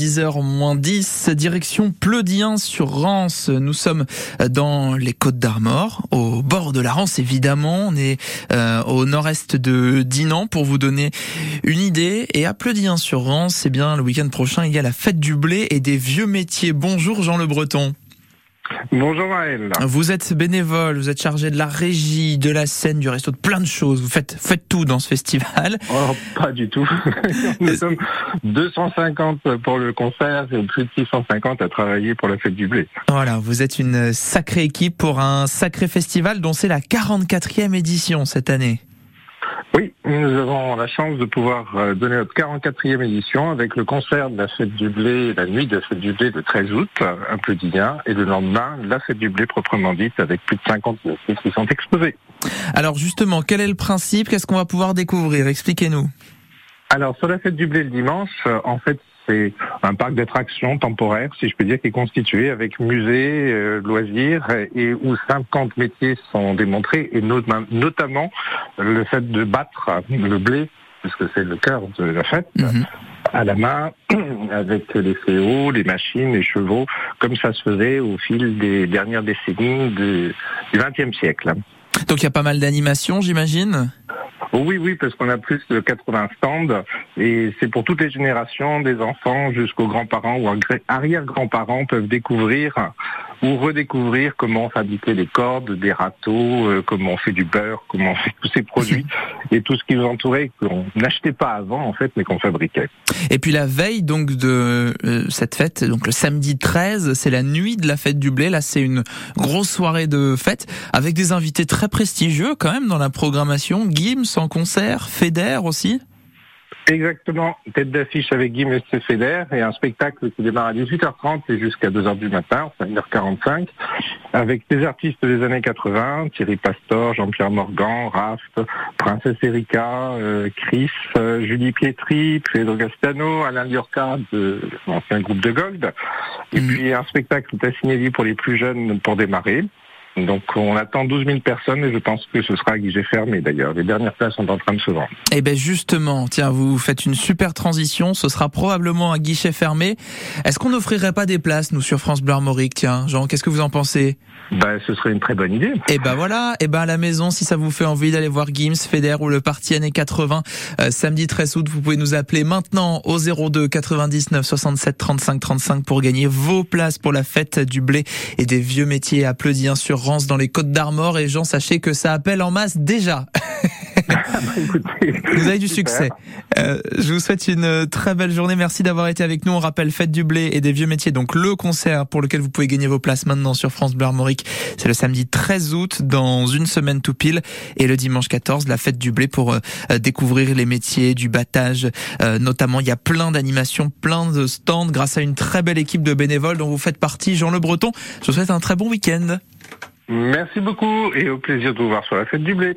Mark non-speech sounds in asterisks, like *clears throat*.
10h moins 10, direction Pleudien sur Rance. Nous sommes dans les Côtes d'Armor, au bord de la Rance évidemment. On est euh, au nord-est de Dinan pour vous donner une idée. Et à Pleudien sur Rance, eh bien le week-end prochain, il y a la fête du blé et des vieux métiers. Bonjour Jean Le Breton. Bonjour Maël. Vous êtes bénévole, vous êtes chargé de la régie, de la scène, du resto, de plein de choses. Vous faites, faites tout dans ce festival. *laughs* Oh, pas du tout. *laughs* Nous sommes 250 pour le concert et plus de 650 à travailler pour la fête du blé. Voilà, vous êtes une sacrée équipe pour un sacré festival dont c'est la 44e édition cette année. Oui, nous avons la chance de pouvoir euh, donner notre 44e édition avec le concert de la fête du blé, la nuit de la fête du blé le 13 août, un peu d'Indien, et le lendemain, la fête du blé proprement dite avec plus de 50 métiers qui sont exposés. Alors justement, quel est le principe? Qu'est-ce qu'on va pouvoir découvrir? Expliquez-nous. Alors sur la fête du blé le dimanche, euh, en fait c'est un parc d'attractions temporaire, si je peux dire, qui est constitué avec musée, euh, loisirs, et où 50 métiers sont démontrés, et notamment le fait de battre le blé, puisque c'est le cœur de la fête. Mhm. à la main, *clears throat* avec les CO, les machines, les chevaux, comme ça se faisait au fil des dernières décennies du XXe siècle. Donc il y a pas mal d'animations, j'imagine? Oui, oui, parce qu'on a plus de 80 stands et c'est pour toutes les générations, des enfants jusqu'aux grands-parents ou arrière-grands-parents peuvent découvrir ou redécouvrir comment fabriquer des cordes, des râteaux, euh, comment on fait du beurre, comment on fait tous ces produits *laughs* et tout ce qui nous entourait qu'on n'achetait pas avant en fait mais qu'on fabriquait. Et puis la veille donc de euh, cette fête, donc le samedi 13, c'est la nuit de la fête du blé. Là, c'est une grosse soirée de fête avec des invités très prestigieux quand même dans la programmation. Gims en concert, Feder aussi. Exactement, tête d'affiche avec Guy Feder et un spectacle qui démarre à 18h30 et jusqu'à 2h du matin, 1h45, avec des artistes des années 80, Thierry Pastor, Jean-Pierre Morgan, Raft, Princesse Erika, euh, Chris, euh, Julie Pietri, Pedro Gastano, Alain Liorca de l'ancien groupe de Gold, et mm. puis un spectacle signé pour les plus jeunes pour démarrer. Donc on attend 12 000 personnes et je pense que ce sera à guichet fermé d'ailleurs. Les dernières places sont en train de se vendre. Eh ben justement, tiens, vous faites une super transition. Ce sera probablement à guichet fermé. Est-ce qu'on n'offrirait pas des places nous sur France Bleu Armorique Tiens, Jean, qu'est-ce que vous en pensez? Bah, ce serait une très bonne idée. Et eh ben voilà, et eh ben à la maison, si ça vous fait envie d'aller voir Gims, Feder ou le parti années 80, euh, samedi 13 août, vous pouvez nous appeler maintenant au 02 99 67 35 35 pour gagner vos places pour la fête du blé et des vieux métiers applaudis sur Dans les Côtes d'Armor. Et Jean, sachez que ça appelle en masse déjà. *laughs* vous avez du succès. Euh, je vous souhaite une très belle journée. Merci d'avoir été avec nous. On rappelle Fête du blé et des vieux métiers. Donc le concert pour lequel vous pouvez gagner vos places maintenant sur France Bleu Armorique. C'est le samedi 13 août dans une semaine tout pile et le dimanche 14 la fête du blé pour euh, découvrir les métiers du battage. Euh, notamment, il y a plein d'animations, plein de stands grâce à une très belle équipe de bénévoles dont vous faites partie. Jean Le Breton. Je vous souhaite un très bon week-end. Merci beaucoup et au plaisir de vous voir sur la fête du blé.